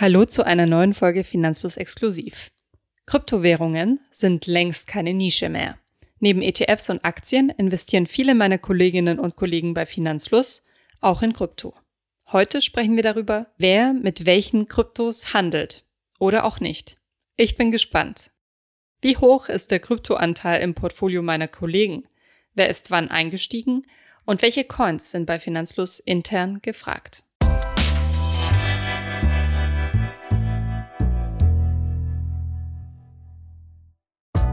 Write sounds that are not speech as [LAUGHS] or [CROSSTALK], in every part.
Hallo zu einer neuen Folge Finanzlos Exklusiv. Kryptowährungen sind längst keine Nische mehr. Neben ETFs und Aktien investieren viele meiner Kolleginnen und Kollegen bei Finanzfluss auch in Krypto. Heute sprechen wir darüber, wer mit welchen Kryptos handelt oder auch nicht. Ich bin gespannt. Wie hoch ist der Kryptoanteil im Portfolio meiner Kollegen? Wer ist wann eingestiegen? Und welche Coins sind bei Finanzfluss intern gefragt?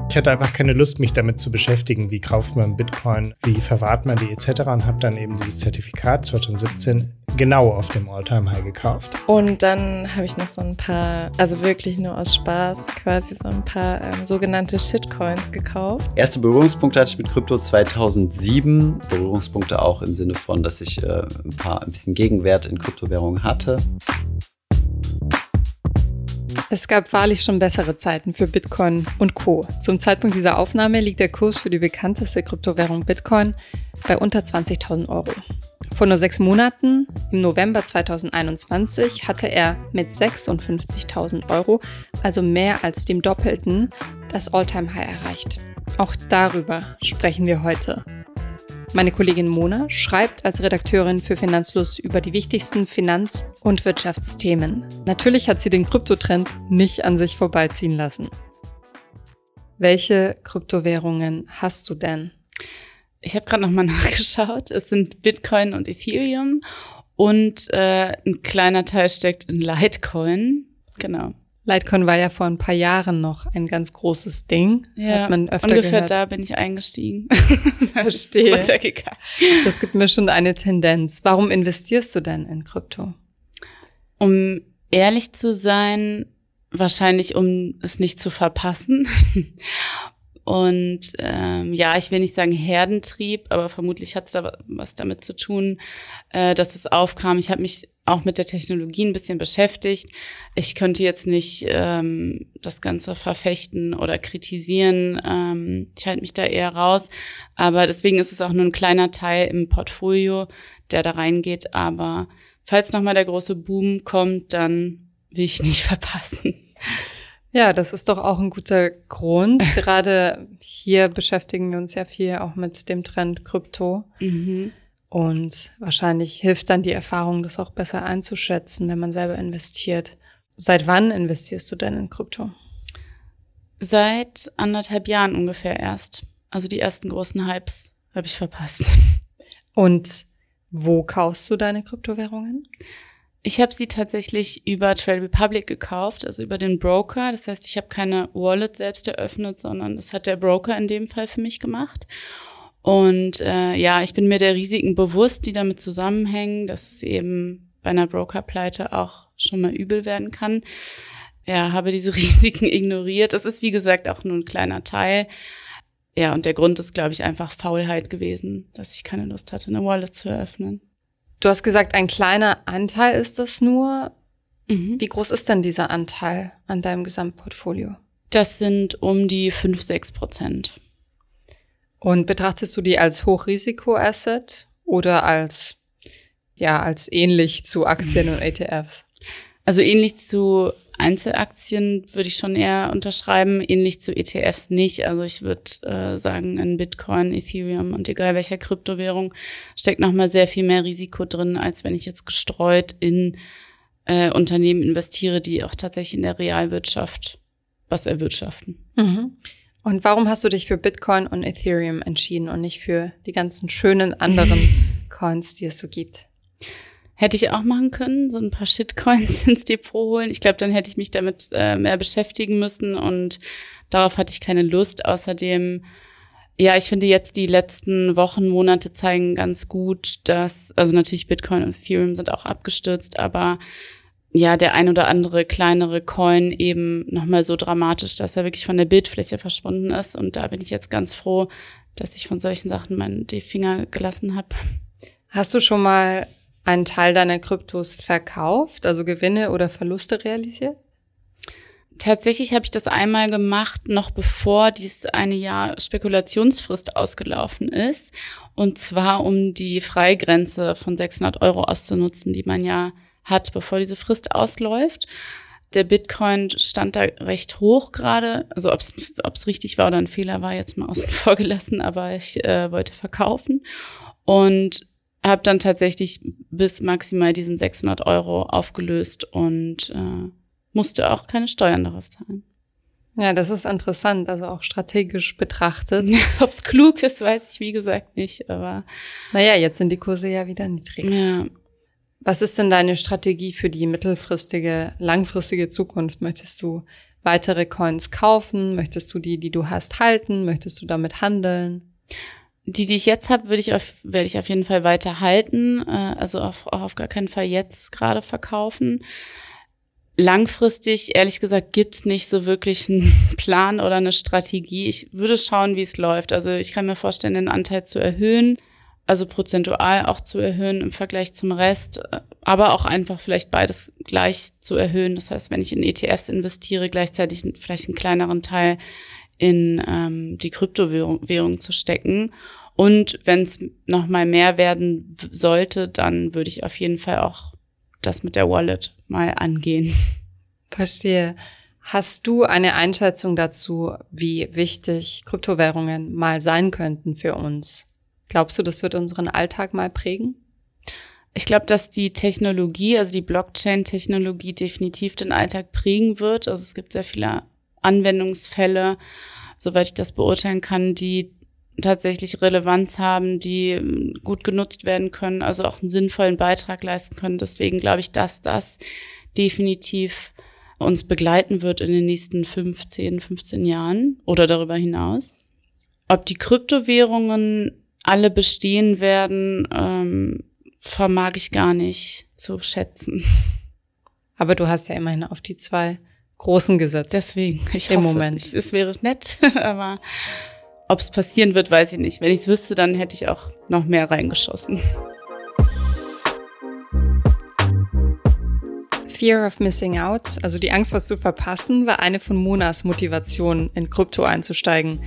Ich hatte einfach keine Lust, mich damit zu beschäftigen, wie kauft man Bitcoin, wie verwahrt man die etc. und habe dann eben dieses Zertifikat 2017 genau auf dem All-Time-High gekauft. Und dann habe ich noch so ein paar, also wirklich nur aus Spaß, quasi so ein paar ähm, sogenannte Shitcoins gekauft. Erste Berührungspunkte hatte ich mit Krypto 2007. Berührungspunkte auch im Sinne von, dass ich äh, ein paar ein bisschen Gegenwert in Kryptowährungen hatte. Es gab wahrlich schon bessere Zeiten für Bitcoin und Co. Zum Zeitpunkt dieser Aufnahme liegt der Kurs für die bekannteste Kryptowährung Bitcoin bei unter 20.000 Euro. Vor nur sechs Monaten, im November 2021, hatte er mit 56.000 Euro, also mehr als dem Doppelten, das All-Time-High erreicht. Auch darüber sprechen wir heute. Meine Kollegin Mona schreibt als Redakteurin für Finanzfluss über die wichtigsten Finanz- und Wirtschaftsthemen. Natürlich hat sie den Kryptotrend nicht an sich vorbeiziehen lassen. Welche Kryptowährungen hast du denn? Ich habe gerade nochmal [LAUGHS] nachgeschaut. Es sind Bitcoin und Ethereum und äh, ein kleiner Teil steckt in Litecoin. Genau. Litecoin war ja vor ein paar Jahren noch ein ganz großes Ding. Ja, Hat man öfter ungefähr gehört. da bin ich eingestiegen. [LAUGHS] Verstehe. Das gibt mir schon eine Tendenz. Warum investierst du denn in Krypto? Um ehrlich zu sein, wahrscheinlich um es nicht zu verpassen. [LAUGHS] Und ähm, ja, ich will nicht sagen Herdentrieb, aber vermutlich hat es da was damit zu tun, äh, dass es aufkam. Ich habe mich auch mit der Technologie ein bisschen beschäftigt. Ich könnte jetzt nicht ähm, das Ganze verfechten oder kritisieren. Ähm, ich halte mich da eher raus. Aber deswegen ist es auch nur ein kleiner Teil im Portfolio, der da reingeht. Aber falls nochmal der große Boom kommt, dann will ich nicht [LAUGHS] verpassen. Ja, das ist doch auch ein guter Grund. [LAUGHS] Gerade hier beschäftigen wir uns ja viel auch mit dem Trend Krypto. Mhm. Und wahrscheinlich hilft dann die Erfahrung, das auch besser einzuschätzen, wenn man selber investiert. Seit wann investierst du denn in Krypto? Seit anderthalb Jahren ungefähr erst. Also die ersten großen Hypes habe ich verpasst. Und wo kaufst du deine Kryptowährungen? Ich habe sie tatsächlich über Trade Republic gekauft, also über den Broker. Das heißt, ich habe keine Wallet selbst eröffnet, sondern das hat der Broker in dem Fall für mich gemacht. Und äh, ja, ich bin mir der Risiken bewusst, die damit zusammenhängen, dass es eben bei einer Brokerpleite auch schon mal übel werden kann. Ja, habe diese [LAUGHS] Risiken ignoriert. Das ist, wie gesagt, auch nur ein kleiner Teil. Ja, und der Grund ist, glaube ich, einfach Faulheit gewesen, dass ich keine Lust hatte, eine Wallet zu eröffnen. Du hast gesagt, ein kleiner Anteil ist das nur. Mhm. Wie groß ist denn dieser Anteil an deinem Gesamtportfolio? Das sind um die 5, 6 Prozent. Und betrachtest du die als Hochrisiko-Asset oder als, ja, als ähnlich zu Aktien und ETFs? Also ähnlich zu Einzelaktien würde ich schon eher unterschreiben, ähnlich zu ETFs nicht. Also ich würde äh, sagen, in Bitcoin, Ethereum und egal welcher Kryptowährung steckt nochmal sehr viel mehr Risiko drin, als wenn ich jetzt gestreut in äh, Unternehmen investiere, die auch tatsächlich in der Realwirtschaft was erwirtschaften. Mhm. Und warum hast du dich für Bitcoin und Ethereum entschieden und nicht für die ganzen schönen anderen [LAUGHS] Coins, die es so gibt? Hätte ich auch machen können, so ein paar Shitcoins [LAUGHS] ins Depot holen. Ich glaube, dann hätte ich mich damit äh, mehr beschäftigen müssen und darauf hatte ich keine Lust. Außerdem, ja, ich finde jetzt die letzten Wochen, Monate zeigen ganz gut, dass, also natürlich Bitcoin und Ethereum sind auch abgestürzt, aber ja, der ein oder andere kleinere Coin eben nochmal so dramatisch, dass er wirklich von der Bildfläche verschwunden ist. Und da bin ich jetzt ganz froh, dass ich von solchen Sachen meine, die Finger gelassen habe. Hast du schon mal einen Teil deiner Kryptos verkauft, also Gewinne oder Verluste realisiert? Tatsächlich habe ich das einmal gemacht, noch bevor dieses eine Jahr Spekulationsfrist ausgelaufen ist. Und zwar, um die Freigrenze von 600 Euro auszunutzen, die man ja hat, bevor diese Frist ausläuft. Der Bitcoin stand da recht hoch gerade. Also ob es richtig war oder ein Fehler war, jetzt mal außen [LAUGHS] vor gelassen, aber ich äh, wollte verkaufen. Und habe dann tatsächlich bis maximal diesen 600 Euro aufgelöst und äh, musste auch keine Steuern darauf zahlen. Ja, das ist interessant, also auch strategisch betrachtet. [LAUGHS] Ob es klug ist, weiß ich wie gesagt nicht, aber. Naja, jetzt sind die Kurse ja wieder niedrig. Ja. Was ist denn deine Strategie für die mittelfristige, langfristige Zukunft? Möchtest du weitere Coins kaufen? Möchtest du die, die du hast, halten? Möchtest du damit handeln? Die, die ich jetzt habe, würde ich auf, werde ich auf jeden Fall weiter halten. Äh, also auf, auf gar keinen Fall jetzt gerade verkaufen. Langfristig, ehrlich gesagt, gibt's nicht so wirklich einen [LAUGHS] Plan oder eine Strategie. Ich würde schauen, wie es läuft. Also ich kann mir vorstellen, den Anteil zu erhöhen, also prozentual auch zu erhöhen im Vergleich zum Rest, aber auch einfach vielleicht beides gleich zu erhöhen. Das heißt, wenn ich in ETFs investiere, gleichzeitig vielleicht einen kleineren Teil in ähm, die Kryptowährung zu stecken. Und wenn es nochmal mehr werden sollte, dann würde ich auf jeden Fall auch das mit der Wallet mal angehen. Verstehe. Hast du eine Einschätzung dazu, wie wichtig Kryptowährungen mal sein könnten für uns? Glaubst du, das wird unseren Alltag mal prägen? Ich glaube, dass die Technologie, also die Blockchain-Technologie definitiv den Alltag prägen wird. Also es gibt sehr viele Anwendungsfälle, soweit ich das beurteilen kann, die tatsächlich Relevanz haben, die ähm, gut genutzt werden können, also auch einen sinnvollen Beitrag leisten können. Deswegen glaube ich, dass das definitiv uns begleiten wird in den nächsten 15, 15 Jahren oder darüber hinaus. Ob die Kryptowährungen alle bestehen werden, ähm, vermag ich gar nicht zu schätzen. Aber du hast ja immerhin auf die zwei großen gesetzt. Deswegen, ich im hoffe, Moment. Es wäre nett, [LAUGHS] aber ob es passieren wird, weiß ich nicht. Wenn ich es wüsste, dann hätte ich auch noch mehr reingeschossen. Fear of Missing Out, also die Angst, was zu verpassen, war eine von Monas Motivationen, in Krypto einzusteigen.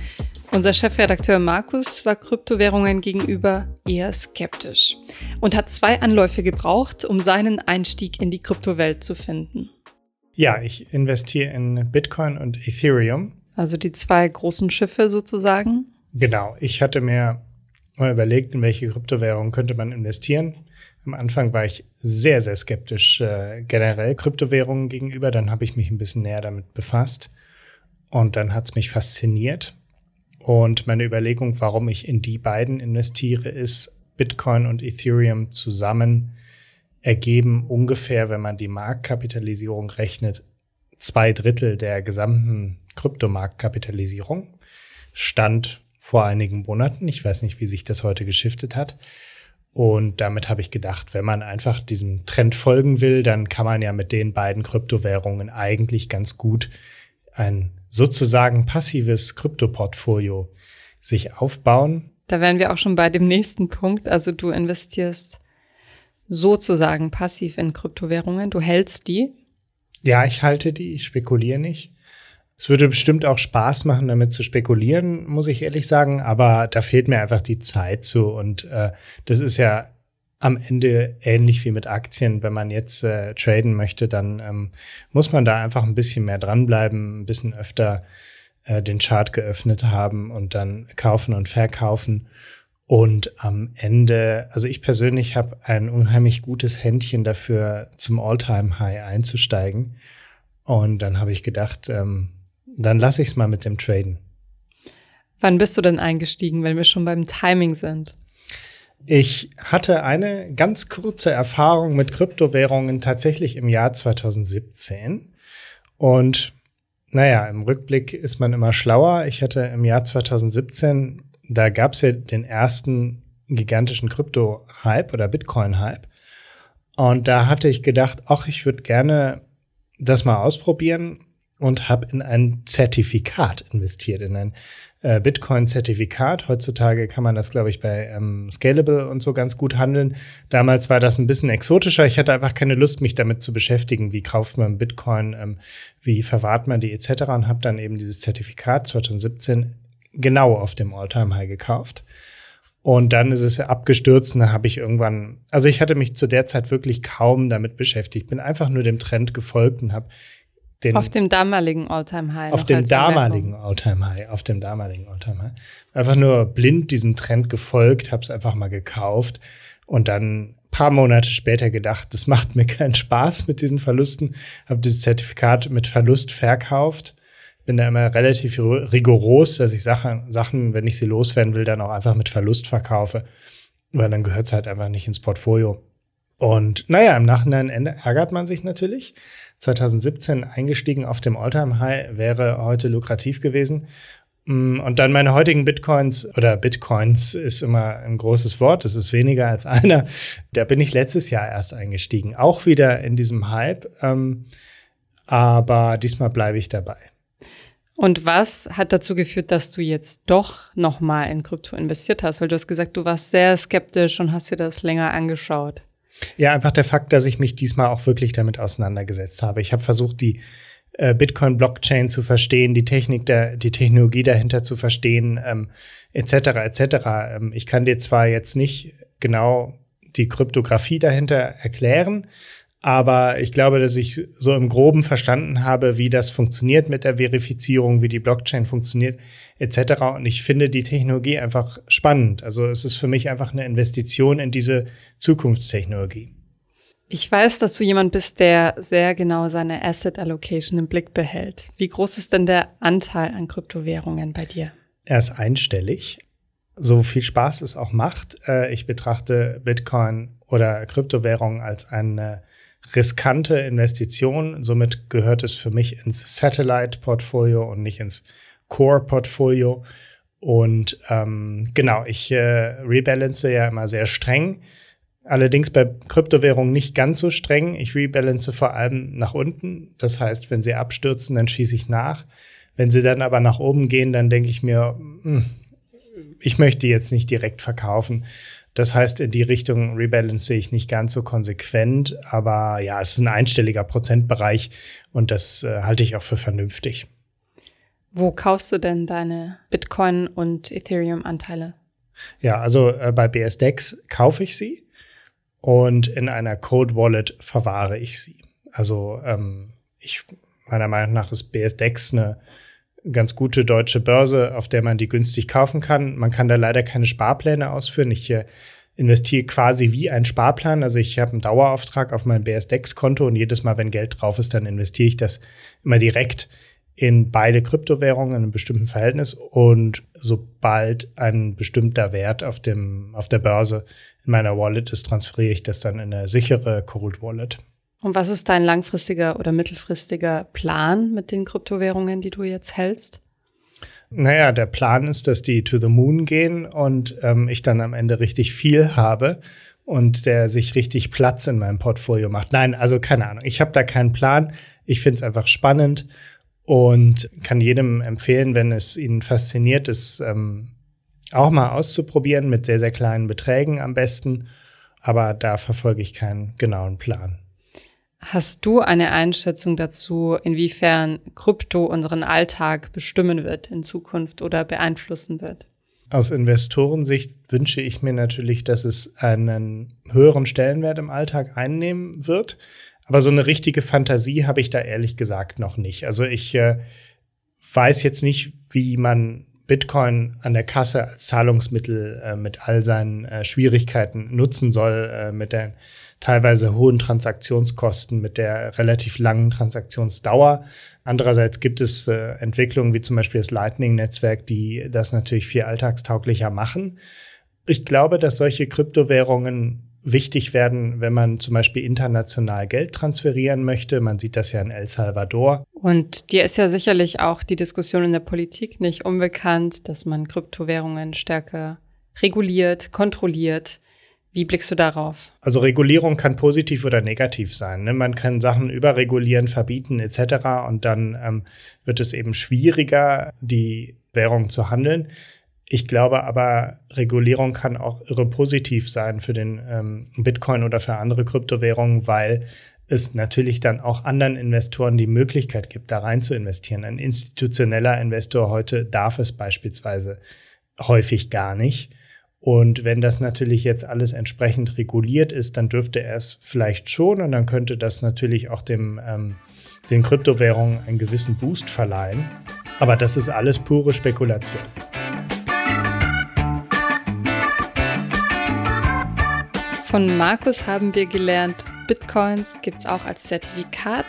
Unser Chefredakteur Markus war Kryptowährungen gegenüber eher skeptisch und hat zwei Anläufe gebraucht, um seinen Einstieg in die Kryptowelt zu finden. Ja, ich investiere in Bitcoin und Ethereum. Also die zwei großen Schiffe sozusagen? Genau. Ich hatte mir mal überlegt, in welche Kryptowährung könnte man investieren. Am Anfang war ich sehr, sehr skeptisch äh, generell Kryptowährungen gegenüber. Dann habe ich mich ein bisschen näher damit befasst und dann hat es mich fasziniert. Und meine Überlegung, warum ich in die beiden investiere, ist, Bitcoin und Ethereum zusammen ergeben ungefähr, wenn man die Marktkapitalisierung rechnet, zwei Drittel der gesamten Kryptomarktkapitalisierung. Stand vor einigen Monaten. Ich weiß nicht, wie sich das heute geschiftet hat. Und damit habe ich gedacht, wenn man einfach diesem Trend folgen will, dann kann man ja mit den beiden Kryptowährungen eigentlich ganz gut ein sozusagen passives Kryptoportfolio sich aufbauen. Da wären wir auch schon bei dem nächsten Punkt. Also du investierst sozusagen passiv in Kryptowährungen, du hältst die. Ja, ich halte die, ich spekuliere nicht. Es würde bestimmt auch Spaß machen, damit zu spekulieren, muss ich ehrlich sagen, aber da fehlt mir einfach die Zeit zu. Und äh, das ist ja am Ende ähnlich wie mit Aktien. Wenn man jetzt äh, traden möchte, dann ähm, muss man da einfach ein bisschen mehr dranbleiben, ein bisschen öfter äh, den Chart geöffnet haben und dann kaufen und verkaufen. Und am Ende, also ich persönlich habe ein unheimlich gutes Händchen dafür, zum All-Time-High einzusteigen. Und dann habe ich gedacht, ähm, dann lasse ich es mal mit dem Traden. Wann bist du denn eingestiegen, wenn wir schon beim Timing sind? Ich hatte eine ganz kurze Erfahrung mit Kryptowährungen tatsächlich im Jahr 2017. Und naja, im Rückblick ist man immer schlauer. Ich hatte im Jahr 2017, da gab es ja den ersten gigantischen Krypto-Hype oder Bitcoin-Hype. Und da hatte ich gedacht, ach, ich würde gerne das mal ausprobieren und habe in ein Zertifikat investiert, in ein äh, Bitcoin-Zertifikat. Heutzutage kann man das, glaube ich, bei ähm, Scalable und so ganz gut handeln. Damals war das ein bisschen exotischer. Ich hatte einfach keine Lust, mich damit zu beschäftigen. Wie kauft man Bitcoin, ähm, wie verwahrt man die etc. und habe dann eben dieses Zertifikat 2017 genau auf dem All-Time-High gekauft. Und dann ist es abgestürzt und da habe ich irgendwann, also ich hatte mich zu der Zeit wirklich kaum damit beschäftigt, bin einfach nur dem Trend gefolgt und habe den, auf dem damaligen Alltime High. Auf dem damaligen Alltime High, auf dem damaligen Alltime High. Einfach nur blind diesem Trend gefolgt, habe es einfach mal gekauft und dann paar Monate später gedacht, das macht mir keinen Spaß mit diesen Verlusten, habe dieses Zertifikat mit Verlust verkauft bin da immer relativ rigoros, dass ich Sachen, Sachen, wenn ich sie loswerden will, dann auch einfach mit Verlust verkaufe. Weil dann gehört es halt einfach nicht ins Portfolio. Und naja, im Nachhinein ärgert man sich natürlich. 2017 eingestiegen auf dem Alltime High wäre heute lukrativ gewesen. Mm, und dann meine heutigen Bitcoins oder Bitcoins ist immer ein großes Wort, es ist weniger als einer. Da bin ich letztes Jahr erst eingestiegen, auch wieder in diesem Hype. Ähm, aber diesmal bleibe ich dabei. Und was hat dazu geführt, dass du jetzt doch nochmal in Krypto investiert hast? Weil du hast gesagt, du warst sehr skeptisch und hast dir das länger angeschaut. Ja, einfach der Fakt, dass ich mich diesmal auch wirklich damit auseinandergesetzt habe. Ich habe versucht, die äh, Bitcoin-Blockchain zu verstehen, die Technik, der, die Technologie dahinter zu verstehen, ähm, etc. etc. Ähm, ich kann dir zwar jetzt nicht genau die Kryptographie dahinter erklären, aber ich glaube, dass ich so im Groben verstanden habe, wie das funktioniert mit der Verifizierung, wie die Blockchain funktioniert, etc. Und ich finde die Technologie einfach spannend. Also es ist für mich einfach eine Investition in diese Zukunftstechnologie. Ich weiß, dass du jemand bist, der sehr genau seine Asset Allocation im Blick behält. Wie groß ist denn der Anteil an Kryptowährungen bei dir? Er ist einstellig. So viel Spaß es auch macht. Äh, ich betrachte Bitcoin oder Kryptowährungen als eine riskante Investition. Somit gehört es für mich ins Satellite-Portfolio und nicht ins Core-Portfolio. Und ähm, genau, ich äh, rebalance ja immer sehr streng. Allerdings bei Kryptowährungen nicht ganz so streng. Ich rebalance vor allem nach unten. Das heißt, wenn sie abstürzen, dann schieße ich nach. Wenn sie dann aber nach oben gehen, dann denke ich mir, hm, ich möchte jetzt nicht direkt verkaufen. Das heißt, in die Richtung Rebalance sehe ich nicht ganz so konsequent, aber ja, es ist ein einstelliger Prozentbereich und das äh, halte ich auch für vernünftig. Wo kaufst du denn deine Bitcoin- und Ethereum-Anteile? Ja, also äh, bei BSDEX kaufe ich sie und in einer Code Wallet verwahre ich sie. Also ähm, ich meiner Meinung nach ist BSDEX eine ganz gute deutsche Börse, auf der man die günstig kaufen kann. Man kann da leider keine Sparpläne ausführen. Ich äh, investiere quasi wie ein Sparplan. Also ich habe einen Dauerauftrag auf mein BSDEX-Konto und jedes Mal, wenn Geld drauf ist, dann investiere ich das immer direkt in beide Kryptowährungen in einem bestimmten Verhältnis und sobald ein bestimmter Wert auf dem auf der Börse in meiner Wallet ist, transferiere ich das dann in eine sichere Cold Wallet. Und was ist dein langfristiger oder mittelfristiger Plan mit den Kryptowährungen, die du jetzt hältst? Naja, der Plan ist, dass die to the moon gehen und ähm, ich dann am Ende richtig viel habe und der sich richtig Platz in meinem Portfolio macht. Nein, also keine Ahnung. Ich habe da keinen Plan. Ich finde es einfach spannend und kann jedem empfehlen, wenn es ihn fasziniert, es ähm, auch mal auszuprobieren mit sehr, sehr kleinen Beträgen am besten. Aber da verfolge ich keinen genauen Plan. Hast du eine Einschätzung dazu, inwiefern Krypto unseren Alltag bestimmen wird in Zukunft oder beeinflussen wird? Aus Investorensicht wünsche ich mir natürlich, dass es einen höheren Stellenwert im Alltag einnehmen wird. Aber so eine richtige Fantasie habe ich da ehrlich gesagt noch nicht. Also ich äh, weiß jetzt nicht, wie man Bitcoin an der Kasse als Zahlungsmittel äh, mit all seinen äh, Schwierigkeiten nutzen soll, äh, mit den teilweise hohen Transaktionskosten, mit der relativ langen Transaktionsdauer. Andererseits gibt es äh, Entwicklungen wie zum Beispiel das Lightning-Netzwerk, die das natürlich viel alltagstauglicher machen. Ich glaube, dass solche Kryptowährungen wichtig werden, wenn man zum Beispiel international Geld transferieren möchte. Man sieht das ja in El Salvador. Und dir ist ja sicherlich auch die Diskussion in der Politik nicht unbekannt, dass man Kryptowährungen stärker reguliert, kontrolliert. Wie blickst du darauf? Also Regulierung kann positiv oder negativ sein. Ne? Man kann Sachen überregulieren, verbieten etc. Und dann ähm, wird es eben schwieriger, die Währung zu handeln. Ich glaube aber, Regulierung kann auch irre positiv sein für den ähm, Bitcoin oder für andere Kryptowährungen, weil es natürlich dann auch anderen Investoren die Möglichkeit gibt, da rein zu investieren. Ein institutioneller Investor heute darf es beispielsweise häufig gar nicht. Und wenn das natürlich jetzt alles entsprechend reguliert ist, dann dürfte er es vielleicht schon und dann könnte das natürlich auch dem, ähm, den Kryptowährungen einen gewissen Boost verleihen. Aber das ist alles pure Spekulation. Von Markus haben wir gelernt, Bitcoins gibt es auch als Zertifikat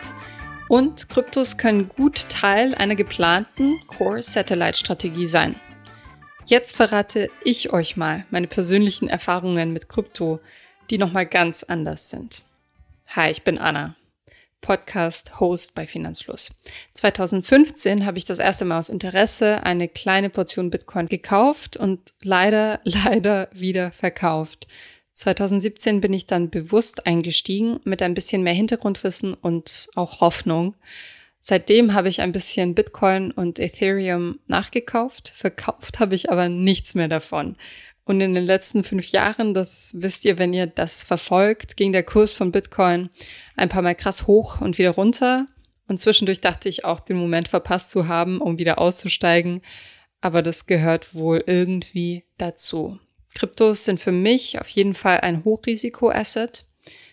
und Kryptos können gut Teil einer geplanten Core-Satellite-Strategie sein. Jetzt verrate ich euch mal meine persönlichen Erfahrungen mit Krypto, die nochmal ganz anders sind. Hi, ich bin Anna, Podcast-Host bei Finanzfluss. 2015 habe ich das erste Mal aus Interesse eine kleine Portion Bitcoin gekauft und leider, [LAUGHS] leider wieder verkauft. 2017 bin ich dann bewusst eingestiegen mit ein bisschen mehr Hintergrundwissen und auch Hoffnung. Seitdem habe ich ein bisschen Bitcoin und Ethereum nachgekauft. Verkauft habe ich aber nichts mehr davon. Und in den letzten fünf Jahren, das wisst ihr, wenn ihr das verfolgt, ging der Kurs von Bitcoin ein paar Mal krass hoch und wieder runter. Und zwischendurch dachte ich auch, den Moment verpasst zu haben, um wieder auszusteigen. Aber das gehört wohl irgendwie dazu. Kryptos sind für mich auf jeden Fall ein Hochrisiko-Asset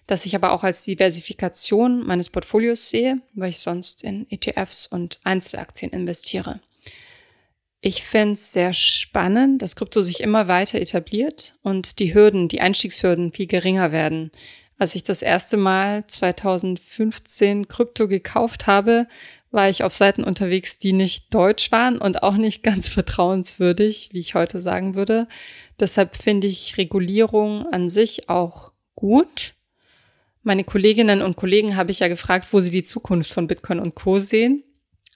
das ich aber auch als Diversifikation meines Portfolios sehe, weil ich sonst in ETFs und Einzelaktien investiere. Ich finde es sehr spannend, dass Krypto sich immer weiter etabliert und die Hürden, die Einstiegshürden viel geringer werden. Als ich das erste Mal 2015 Krypto gekauft habe, war ich auf Seiten unterwegs, die nicht deutsch waren und auch nicht ganz [LAUGHS] vertrauenswürdig, wie ich heute sagen würde. Deshalb finde ich Regulierung an sich auch gut. Meine Kolleginnen und Kollegen habe ich ja gefragt, wo sie die Zukunft von Bitcoin und Co sehen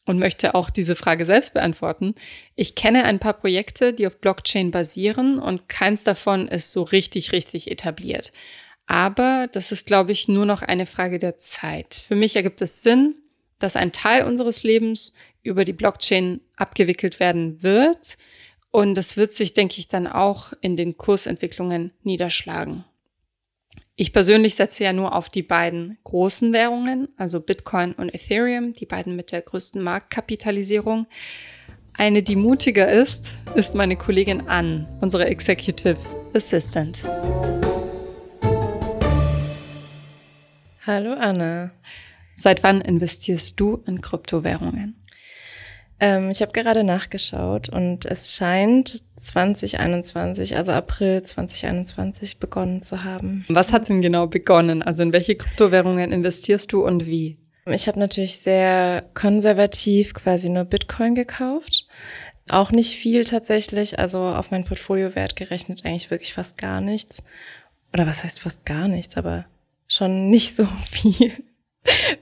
und möchte auch diese Frage selbst beantworten. Ich kenne ein paar Projekte, die auf Blockchain basieren und keins davon ist so richtig, richtig etabliert. Aber das ist, glaube ich, nur noch eine Frage der Zeit. Für mich ergibt es Sinn, dass ein Teil unseres Lebens über die Blockchain abgewickelt werden wird. Und das wird sich, denke ich, dann auch in den Kursentwicklungen niederschlagen. Ich persönlich setze ja nur auf die beiden großen Währungen, also Bitcoin und Ethereum, die beiden mit der größten Marktkapitalisierung. Eine, die mutiger ist, ist meine Kollegin Ann, unsere Executive Assistant. Hallo Anna. Seit wann investierst du in Kryptowährungen? Ähm, ich habe gerade nachgeschaut und es scheint 2021, also April 2021 begonnen zu haben. Was hat denn genau begonnen? Also in welche Kryptowährungen investierst du und wie? Ich habe natürlich sehr konservativ quasi nur Bitcoin gekauft. Auch nicht viel tatsächlich, also auf mein Portfoliowert gerechnet eigentlich wirklich fast gar nichts. Oder was heißt fast gar nichts, aber schon nicht so [LAUGHS] viel.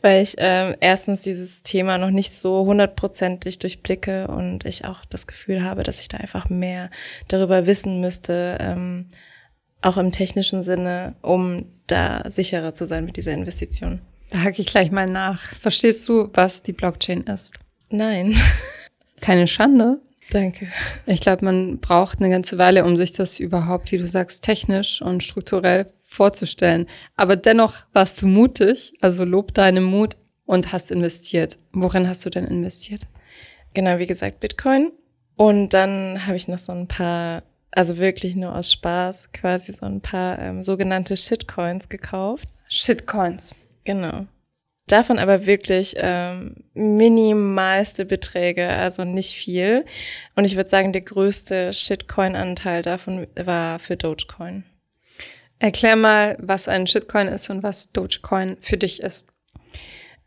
Weil ich ähm, erstens dieses Thema noch nicht so hundertprozentig durchblicke und ich auch das Gefühl habe, dass ich da einfach mehr darüber wissen müsste, ähm, auch im technischen Sinne, um da sicherer zu sein mit dieser Investition. Da hake ich gleich mal nach. Verstehst du, was die Blockchain ist? Nein. Keine Schande. Danke. Ich glaube, man braucht eine ganze Weile, um sich das überhaupt, wie du sagst, technisch und strukturell vorzustellen. Aber dennoch warst du mutig, also lob deinen Mut und hast investiert. Worin hast du denn investiert? Genau, wie gesagt, Bitcoin. Und dann habe ich noch so ein paar, also wirklich nur aus Spaß, quasi so ein paar ähm, sogenannte Shitcoins gekauft. Shitcoins. Genau. Davon aber wirklich ähm, minimalste Beträge, also nicht viel. Und ich würde sagen, der größte Shitcoin-Anteil davon war für Dogecoin. Erklär mal, was ein Shitcoin ist und was Dogecoin für dich ist.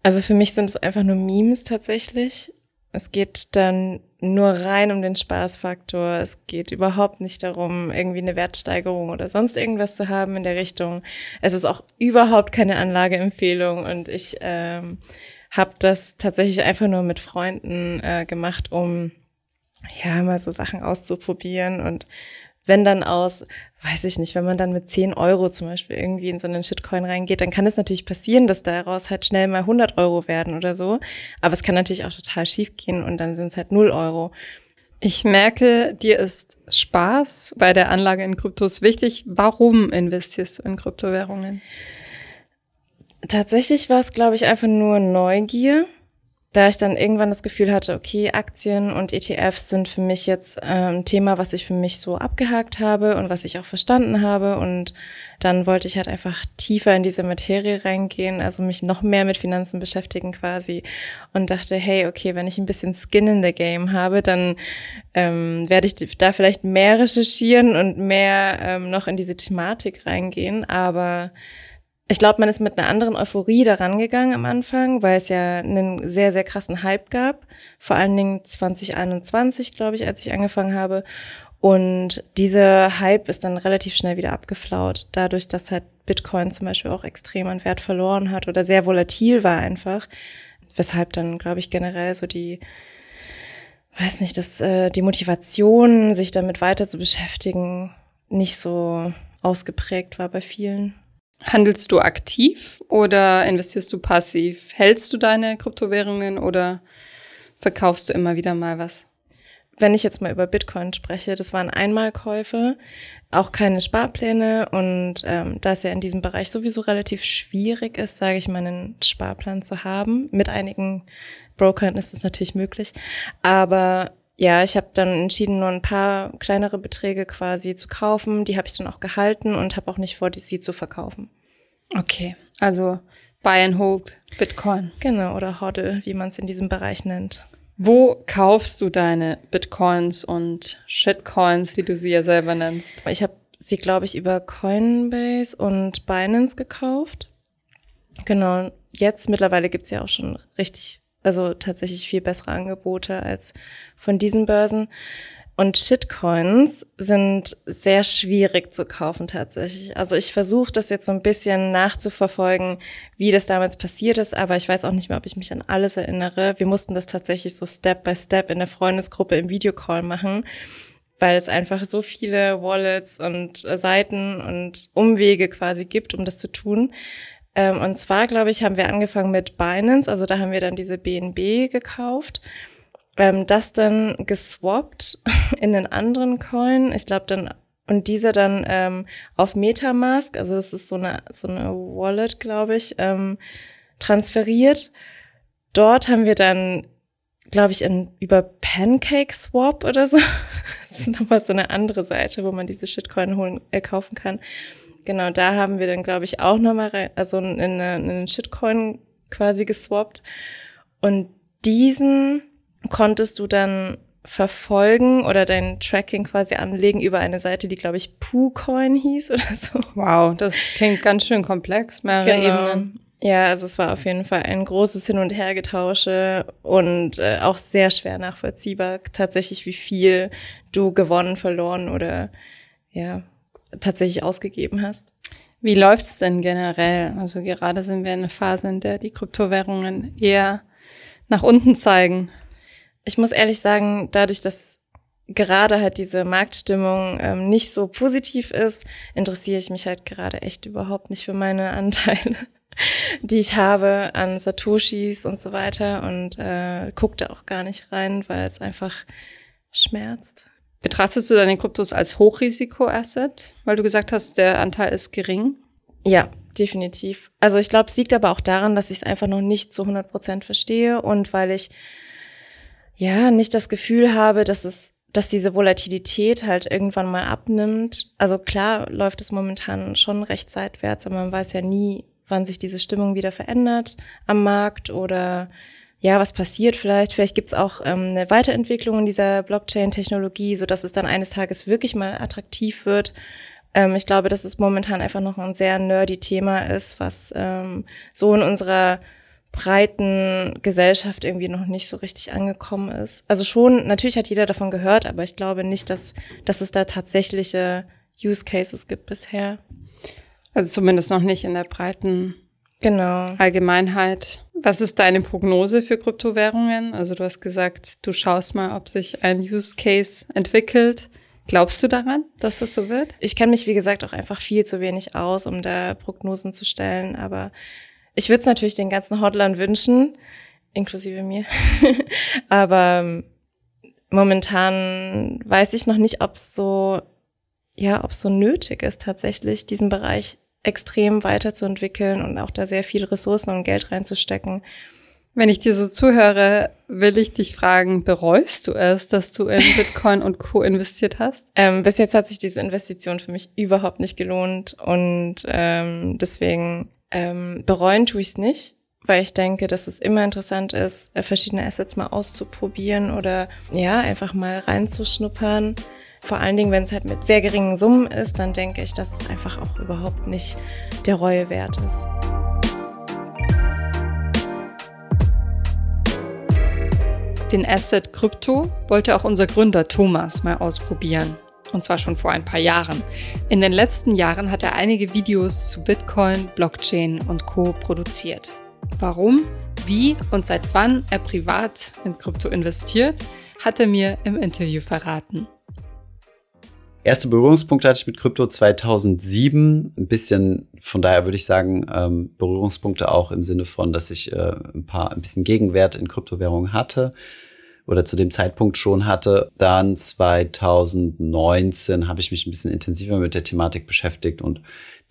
Also für mich sind es einfach nur Memes tatsächlich. Es geht dann nur rein um den Spaßfaktor. Es geht überhaupt nicht darum, irgendwie eine Wertsteigerung oder sonst irgendwas zu haben in der Richtung. Es ist auch überhaupt keine Anlageempfehlung und ich ähm, habe das tatsächlich einfach nur mit Freunden äh, gemacht, um ja mal so Sachen auszuprobieren und wenn dann aus, weiß ich nicht, wenn man dann mit 10 Euro zum Beispiel irgendwie in so einen Shitcoin reingeht, dann kann es natürlich passieren, dass daraus halt schnell mal 100 Euro werden oder so. Aber es kann natürlich auch total schief gehen und dann sind es halt 0 Euro. Ich merke, dir ist Spaß bei der Anlage in Kryptos wichtig. Warum investierst du in Kryptowährungen? Tatsächlich war es, glaube ich, einfach nur Neugier da ich dann irgendwann das Gefühl hatte, okay, Aktien und ETFs sind für mich jetzt ein Thema, was ich für mich so abgehakt habe und was ich auch verstanden habe. Und dann wollte ich halt einfach tiefer in diese Materie reingehen, also mich noch mehr mit Finanzen beschäftigen quasi. Und dachte, hey, okay, wenn ich ein bisschen Skin in the Game habe, dann ähm, werde ich da vielleicht mehr recherchieren und mehr ähm, noch in diese Thematik reingehen. Aber ich glaube, man ist mit einer anderen Euphorie daran gegangen am Anfang, weil es ja einen sehr, sehr krassen Hype gab. Vor allen Dingen 2021, glaube ich, als ich angefangen habe. Und dieser Hype ist dann relativ schnell wieder abgeflaut, dadurch, dass halt Bitcoin zum Beispiel auch extrem an Wert verloren hat oder sehr volatil war einfach. Weshalb dann, glaube ich, generell so die, weiß nicht, dass äh, die Motivation, sich damit weiter zu beschäftigen, nicht so ausgeprägt war bei vielen. Handelst du aktiv oder investierst du passiv? Hältst du deine Kryptowährungen oder verkaufst du immer wieder mal was? Wenn ich jetzt mal über Bitcoin spreche, das waren Einmalkäufe, auch keine Sparpläne und ähm, da es ja in diesem Bereich sowieso relativ schwierig ist, sage ich mal, einen Sparplan zu haben. Mit einigen Brokern ist das natürlich möglich, aber ja, ich habe dann entschieden, nur ein paar kleinere Beträge quasi zu kaufen. Die habe ich dann auch gehalten und habe auch nicht vor, sie zu verkaufen. Okay, also Buy and Hold Bitcoin. Genau, oder Hodl, wie man es in diesem Bereich nennt. Wo kaufst du deine Bitcoins und Shitcoins, wie du sie ja selber nennst? Ich habe sie, glaube ich, über Coinbase und Binance gekauft. Genau, jetzt mittlerweile gibt's ja auch schon richtig also tatsächlich viel bessere Angebote als von diesen Börsen. Und Shitcoins sind sehr schwierig zu kaufen tatsächlich. Also ich versuche das jetzt so ein bisschen nachzuverfolgen, wie das damals passiert ist, aber ich weiß auch nicht mehr, ob ich mich an alles erinnere. Wir mussten das tatsächlich so Step by Step in der Freundesgruppe im Videocall machen, weil es einfach so viele Wallets und Seiten und Umwege quasi gibt, um das zu tun. Ähm, und zwar, glaube ich, haben wir angefangen mit Binance, also da haben wir dann diese BNB gekauft, ähm, das dann geswappt [LAUGHS] in einen anderen Coin. Ich glaube dann und dieser dann ähm, auf MetaMask, also das ist so eine so eine Wallet, glaube ich, ähm, transferiert. Dort haben wir dann, glaube ich, in, über Pancake Swap oder so. [LAUGHS] das ist nochmal so eine andere Seite, wo man diese Shitcoin holen, äh, kaufen kann. Genau, da haben wir dann, glaube ich, auch nochmal rein, also in, in einen Shitcoin quasi geswappt. Und diesen konntest du dann verfolgen oder dein Tracking quasi anlegen über eine Seite, die, glaube ich, PooCoin hieß oder so. Wow, das klingt ganz schön komplex, mehrere genau. Ebenen. Ja, also es war auf jeden Fall ein großes Hin- und Hergetausche und äh, auch sehr schwer nachvollziehbar, tatsächlich, wie viel du gewonnen, verloren oder ja, tatsächlich ausgegeben hast. Wie läuft's denn generell? Also gerade sind wir in einer Phase, in der die Kryptowährungen eher nach unten zeigen. Ich muss ehrlich sagen, dadurch, dass gerade halt diese Marktstimmung ähm, nicht so positiv ist, interessiere ich mich halt gerade echt überhaupt nicht für meine Anteile, [LAUGHS] die ich habe an Satoshis und so weiter und äh, gucke da auch gar nicht rein, weil es einfach schmerzt. Betrachtest du deine Kryptos als Hochrisiko-Asset, weil du gesagt hast, der Anteil ist gering? Ja, definitiv. Also ich glaube, es liegt aber auch daran, dass ich es einfach noch nicht zu 100 Prozent verstehe und weil ich ja nicht das Gefühl habe, dass es dass diese Volatilität halt irgendwann mal abnimmt. Also klar läuft es momentan schon recht seitwärts, aber man weiß ja nie, wann sich diese Stimmung wieder verändert am Markt oder ja, was passiert vielleicht? Vielleicht gibt's auch ähm, eine Weiterentwicklung in dieser Blockchain-Technologie, so dass es dann eines Tages wirklich mal attraktiv wird. Ähm, ich glaube, dass es momentan einfach noch ein sehr nerdy Thema ist, was ähm, so in unserer breiten Gesellschaft irgendwie noch nicht so richtig angekommen ist. Also schon, natürlich hat jeder davon gehört, aber ich glaube nicht, dass, dass es da tatsächliche Use Cases gibt bisher. Also zumindest noch nicht in der breiten genau. Allgemeinheit. Was ist deine Prognose für Kryptowährungen? Also du hast gesagt, du schaust mal, ob sich ein Use Case entwickelt. Glaubst du daran, dass das so wird? Ich kenne mich, wie gesagt, auch einfach viel zu wenig aus, um da Prognosen zu stellen. Aber ich würde es natürlich den ganzen Hodlern wünschen, inklusive mir. [LAUGHS] aber ähm, momentan weiß ich noch nicht, ob es so, ja, ob es so nötig ist, tatsächlich diesen Bereich extrem weiterzuentwickeln und auch da sehr viele Ressourcen und Geld reinzustecken. Wenn ich dir so zuhöre, will ich dich fragen, bereust du es, dass du in [LAUGHS] Bitcoin und Co. investiert hast? Ähm, bis jetzt hat sich diese Investition für mich überhaupt nicht gelohnt und ähm, deswegen ähm, bereuen tue ich es nicht, weil ich denke, dass es immer interessant ist, äh, verschiedene Assets mal auszuprobieren oder ja, einfach mal reinzuschnuppern. Vor allen Dingen, wenn es halt mit sehr geringen Summen ist, dann denke ich, dass es einfach auch überhaupt nicht der Reue wert ist. Den Asset Krypto wollte auch unser Gründer Thomas mal ausprobieren. Und zwar schon vor ein paar Jahren. In den letzten Jahren hat er einige Videos zu Bitcoin, Blockchain und Co. produziert. Warum, wie und seit wann er privat in Krypto investiert, hat er mir im Interview verraten. Erste Berührungspunkte hatte ich mit Krypto 2007. Ein bisschen, von daher würde ich sagen, ähm, Berührungspunkte auch im Sinne von, dass ich äh, ein paar, ein bisschen Gegenwert in Kryptowährungen hatte oder zu dem Zeitpunkt schon hatte. Dann 2019 habe ich mich ein bisschen intensiver mit der Thematik beschäftigt und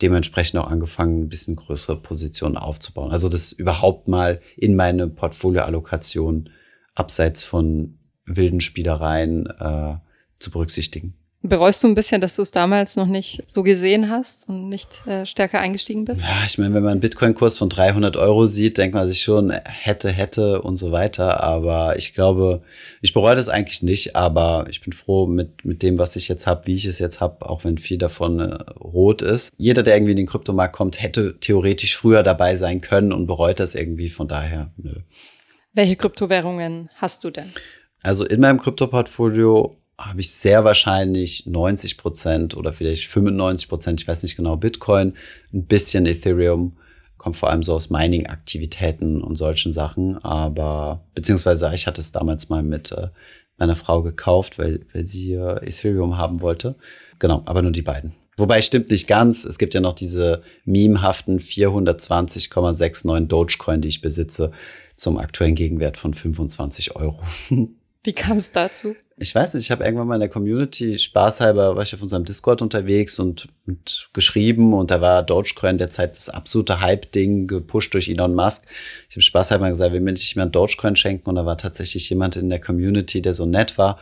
dementsprechend auch angefangen, ein bisschen größere Positionen aufzubauen. Also das überhaupt mal in meine Portfolioallokation abseits von wilden Spielereien äh, zu berücksichtigen. Bereust du ein bisschen, dass du es damals noch nicht so gesehen hast und nicht äh, stärker eingestiegen bist? Ja, ich meine, wenn man einen Bitcoin-Kurs von 300 Euro sieht, denkt man sich schon, hätte, hätte und so weiter. Aber ich glaube, ich bereue das eigentlich nicht. Aber ich bin froh mit, mit dem, was ich jetzt habe, wie ich es jetzt habe, auch wenn viel davon äh, rot ist. Jeder, der irgendwie in den Kryptomarkt kommt, hätte theoretisch früher dabei sein können und bereut das irgendwie. Von daher, nö. Welche Kryptowährungen hast du denn? Also in meinem Kryptoportfolio habe ich sehr wahrscheinlich 90 Prozent oder vielleicht 95 Prozent, ich weiß nicht genau, Bitcoin, ein bisschen Ethereum, kommt vor allem so aus Mining-Aktivitäten und solchen Sachen. Aber beziehungsweise ich hatte es damals mal mit äh, meiner Frau gekauft, weil, weil sie äh, Ethereum haben wollte. Genau, aber nur die beiden. Wobei stimmt nicht ganz. Es gibt ja noch diese memehaften 420,69 Dogecoin, die ich besitze, zum aktuellen Gegenwert von 25 Euro. [LAUGHS] Wie kam es dazu? Ich weiß nicht, ich habe irgendwann mal in der Community spaßhalber war ich auf unserem Discord unterwegs und, und geschrieben und da war Dogecoin derzeit das absolute Hype-Ding, gepusht durch Elon Musk. Ich habe spaßhalber gesagt, wir mir nicht ein Dogecoin schenken und da war tatsächlich jemand in der Community, der so nett war,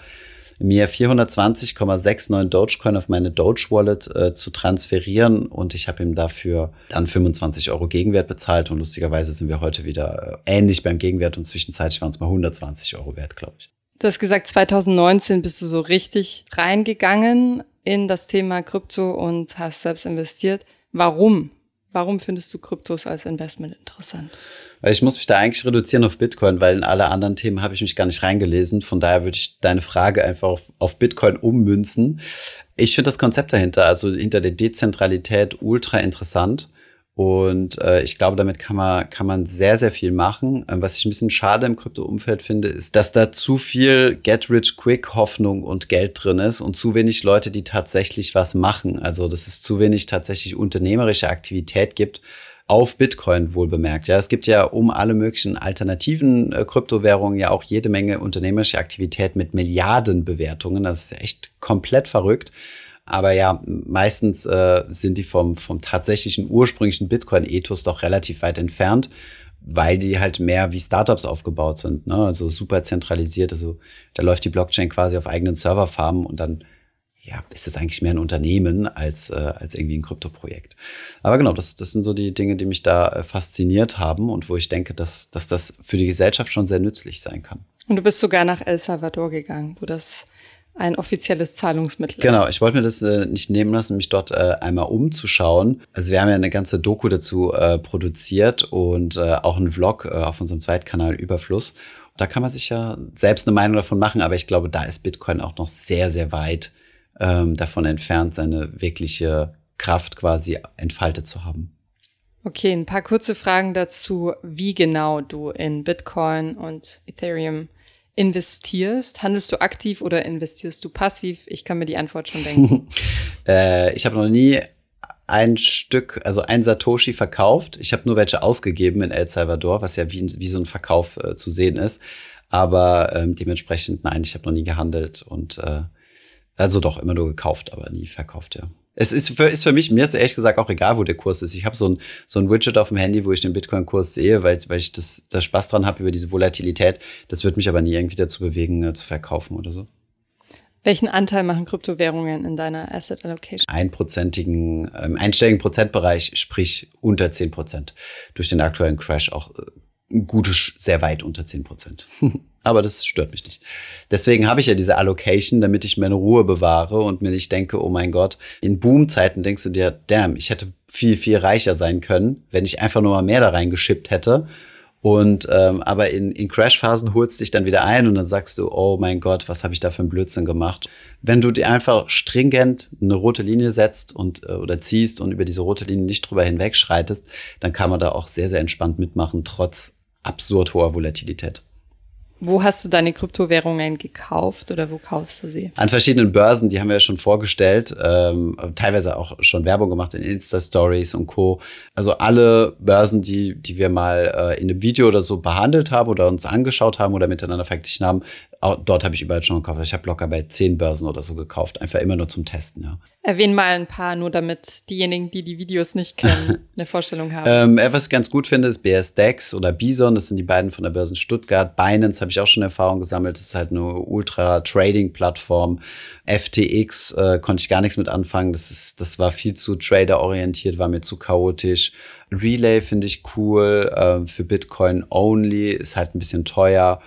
mir 420,69 Dogecoin auf meine Doge Wallet äh, zu transferieren und ich habe ihm dafür dann 25 Euro Gegenwert bezahlt und lustigerweise sind wir heute wieder äh, ähnlich beim Gegenwert und zwischenzeitlich waren es mal 120 Euro wert, glaube ich. Du hast gesagt, 2019 bist du so richtig reingegangen in das Thema Krypto und hast selbst investiert. Warum? Warum findest du Kryptos als Investment interessant? Ich muss mich da eigentlich reduzieren auf Bitcoin, weil in alle anderen Themen habe ich mich gar nicht reingelesen. Von daher würde ich deine Frage einfach auf, auf Bitcoin ummünzen. Ich finde das Konzept dahinter, also hinter der Dezentralität, ultra interessant. Und äh, ich glaube, damit kann man, kann man sehr, sehr viel machen. Ähm, was ich ein bisschen schade im Krypto-Umfeld finde, ist, dass da zu viel Get-Rich-Quick-Hoffnung und Geld drin ist und zu wenig Leute, die tatsächlich was machen. Also, dass es zu wenig tatsächlich unternehmerische Aktivität gibt auf Bitcoin wohl bemerkt. Ja, es gibt ja um alle möglichen alternativen äh, Kryptowährungen ja auch jede Menge unternehmerische Aktivität mit Milliardenbewertungen. Das ist echt komplett verrückt. Aber ja, meistens äh, sind die vom, vom tatsächlichen ursprünglichen Bitcoin-Ethos doch relativ weit entfernt, weil die halt mehr wie Startups aufgebaut sind. Ne? Also super zentralisiert. Also da läuft die Blockchain quasi auf eigenen Serverfarmen und dann ja, ist es eigentlich mehr ein Unternehmen als, äh, als irgendwie ein Kryptoprojekt. Aber genau, das, das sind so die Dinge, die mich da äh, fasziniert haben und wo ich denke, dass, dass das für die Gesellschaft schon sehr nützlich sein kann. Und du bist sogar nach El Salvador gegangen, wo das ein offizielles Zahlungsmittel genau, ich wollte mir das äh, nicht nehmen lassen, mich dort äh, einmal umzuschauen. Also wir haben ja eine ganze Doku dazu äh, produziert und äh, auch einen Vlog äh, auf unserem Zweitkanal Überfluss. Da kann man sich ja selbst eine Meinung davon machen, aber ich glaube, da ist Bitcoin auch noch sehr, sehr weit ähm, davon entfernt, seine wirkliche Kraft quasi entfaltet zu haben. Okay, ein paar kurze Fragen dazu, wie genau du in Bitcoin und Ethereum investierst? Handelst du aktiv oder investierst du passiv? Ich kann mir die Antwort schon denken. [LAUGHS] äh, ich habe noch nie ein Stück, also ein Satoshi verkauft. Ich habe nur welche ausgegeben in El Salvador, was ja wie, wie so ein Verkauf äh, zu sehen ist. Aber ähm, dementsprechend, nein, ich habe noch nie gehandelt und äh, also doch immer nur gekauft, aber nie verkauft, ja. Es ist für, ist für mich, mir ist ehrlich gesagt auch egal, wo der Kurs ist. Ich habe so ein, so ein Widget auf dem Handy, wo ich den Bitcoin-Kurs sehe, weil, weil ich das, da Spaß dran habe über diese Volatilität. Das wird mich aber nie irgendwie dazu bewegen, äh, zu verkaufen oder so. Welchen Anteil machen Kryptowährungen in deiner Asset Allocation? Einprozentigen, im ähm, einstelligen Prozentbereich, sprich unter zehn Prozent. Durch den aktuellen Crash auch äh, gutes, sehr weit unter zehn Prozent. [LAUGHS] Aber das stört mich nicht. Deswegen habe ich ja diese Allocation, damit ich meine Ruhe bewahre und mir nicht denke, oh mein Gott, in Boomzeiten denkst du dir, damn, ich hätte viel, viel reicher sein können, wenn ich einfach nur mal mehr da reingeschippt hätte. Und ähm, aber in, in Crashphasen holst dich dann wieder ein und dann sagst du, oh mein Gott, was habe ich da für einen Blödsinn gemacht? Wenn du dir einfach stringent eine rote Linie setzt und äh, oder ziehst und über diese rote Linie nicht drüber hinwegschreitest, dann kann man da auch sehr, sehr entspannt mitmachen, trotz absurd hoher Volatilität. Wo hast du deine Kryptowährungen gekauft oder wo kaufst du sie? An verschiedenen Börsen, die haben wir ja schon vorgestellt, ähm, teilweise auch schon Werbung gemacht in Insta-Stories und Co. Also alle Börsen, die, die wir mal äh, in einem Video oder so behandelt haben oder uns angeschaut haben oder miteinander verglichen haben, auch dort habe ich überall schon gekauft. Ich habe locker bei zehn Börsen oder so gekauft, einfach immer nur zum Testen. Ja. Erwähnen mal ein paar, nur damit diejenigen, die die Videos nicht kennen, [LAUGHS] eine Vorstellung haben. Ähm, was ich ganz gut finde, ist BSDEX oder Bison. Das sind die beiden von der Börsen Stuttgart. Binance habe ich auch schon Erfahrung gesammelt. Das ist halt eine Ultra-Trading-Plattform. FTX äh, konnte ich gar nichts mit anfangen. Das, ist, das war viel zu trader-orientiert, war mir zu chaotisch. Relay finde ich cool. Äh, für Bitcoin only ist halt ein bisschen teuer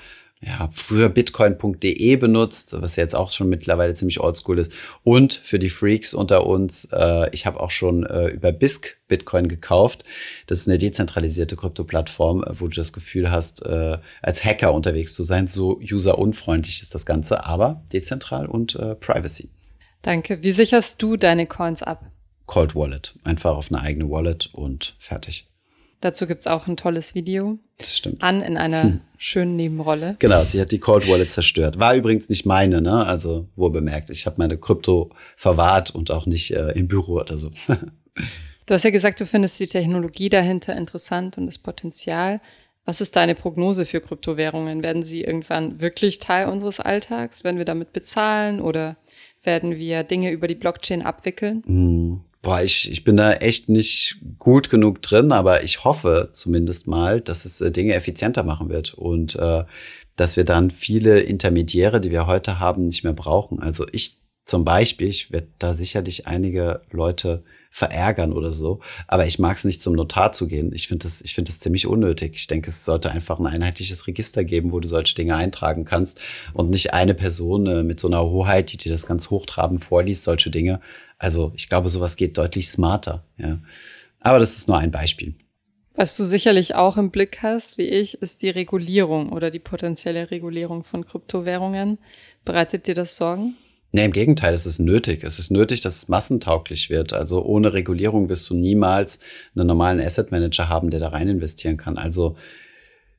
ja, früher bitcoin.de benutzt, was jetzt auch schon mittlerweile ziemlich oldschool ist. Und für die Freaks unter uns, äh, ich habe auch schon äh, über BISC Bitcoin gekauft. Das ist eine dezentralisierte Krypto-Plattform, äh, wo du das Gefühl hast, äh, als Hacker unterwegs zu sein. So userunfreundlich ist das Ganze, aber dezentral und äh, Privacy. Danke. Wie sicherst du deine Coins ab? Cold Wallet. Einfach auf eine eigene Wallet und fertig. Dazu gibt es auch ein tolles Video. Das stimmt. An in einer hm. schönen Nebenrolle. Genau, sie hat die Cold Wallet zerstört. War übrigens nicht meine, ne? Also, wohl bemerkt. Ich habe meine Krypto verwahrt und auch nicht äh, im Büro oder so. du hast ja gesagt, du findest die Technologie dahinter interessant und das Potenzial. Was ist deine Prognose für Kryptowährungen? Werden sie irgendwann wirklich Teil unseres Alltags? Werden wir damit bezahlen oder werden wir Dinge über die Blockchain abwickeln? Mm. Boah, ich, ich bin da echt nicht gut genug drin, aber ich hoffe zumindest mal, dass es äh, Dinge effizienter machen wird und äh, dass wir dann viele Intermediäre, die wir heute haben, nicht mehr brauchen. Also ich zum Beispiel, ich werde da sicherlich einige Leute verärgern oder so. Aber ich mag es nicht zum Notar zu gehen. Ich finde das, ich finde das ziemlich unnötig. Ich denke, es sollte einfach ein einheitliches Register geben, wo du solche Dinge eintragen kannst und nicht eine Person äh, mit so einer Hoheit, die dir das ganz hochtrabend vorliest, solche Dinge. Also ich glaube, sowas geht deutlich smarter. Ja. Aber das ist nur ein Beispiel. Was du sicherlich auch im Blick hast, wie ich, ist die Regulierung oder die potenzielle Regulierung von Kryptowährungen. Bereitet dir das Sorgen? Nee, im Gegenteil, es ist nötig. Es ist nötig, dass es massentauglich wird. Also ohne Regulierung wirst du niemals einen normalen Asset Manager haben, der da rein investieren kann. Also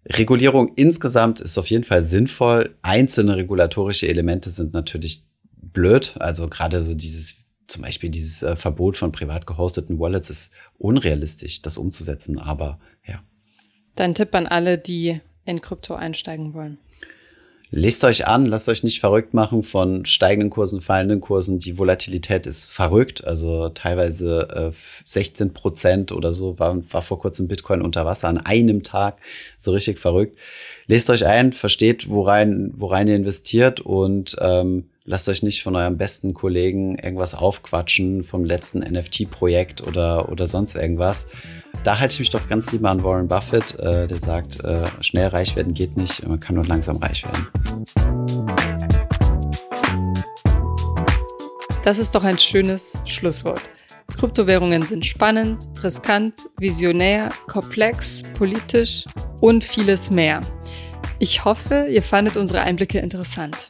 Regulierung insgesamt ist auf jeden Fall sinnvoll. Einzelne regulatorische Elemente sind natürlich blöd. Also gerade so dieses, zum Beispiel dieses äh, Verbot von privat gehosteten Wallets ist unrealistisch, das umzusetzen. Aber ja. Dein Tipp an alle, die in Krypto einsteigen wollen. Lest euch an, lasst euch nicht verrückt machen von steigenden Kursen, fallenden Kursen. Die Volatilität ist verrückt. Also teilweise äh, 16 Prozent oder so war, war vor kurzem Bitcoin unter Wasser an einem Tag. So richtig verrückt. Lest euch ein, versteht, worein, worein ihr investiert und ähm, lasst euch nicht von eurem besten Kollegen irgendwas aufquatschen vom letzten NFT-Projekt oder, oder sonst irgendwas. Da halte ich mich doch ganz lieber an Warren Buffett, äh, der sagt, äh, schnell reich werden geht nicht, man kann nur langsam reich werden. Das ist doch ein schönes Schlusswort. Kryptowährungen sind spannend, riskant, visionär, komplex, politisch und vieles mehr. Ich hoffe, ihr fandet unsere Einblicke interessant.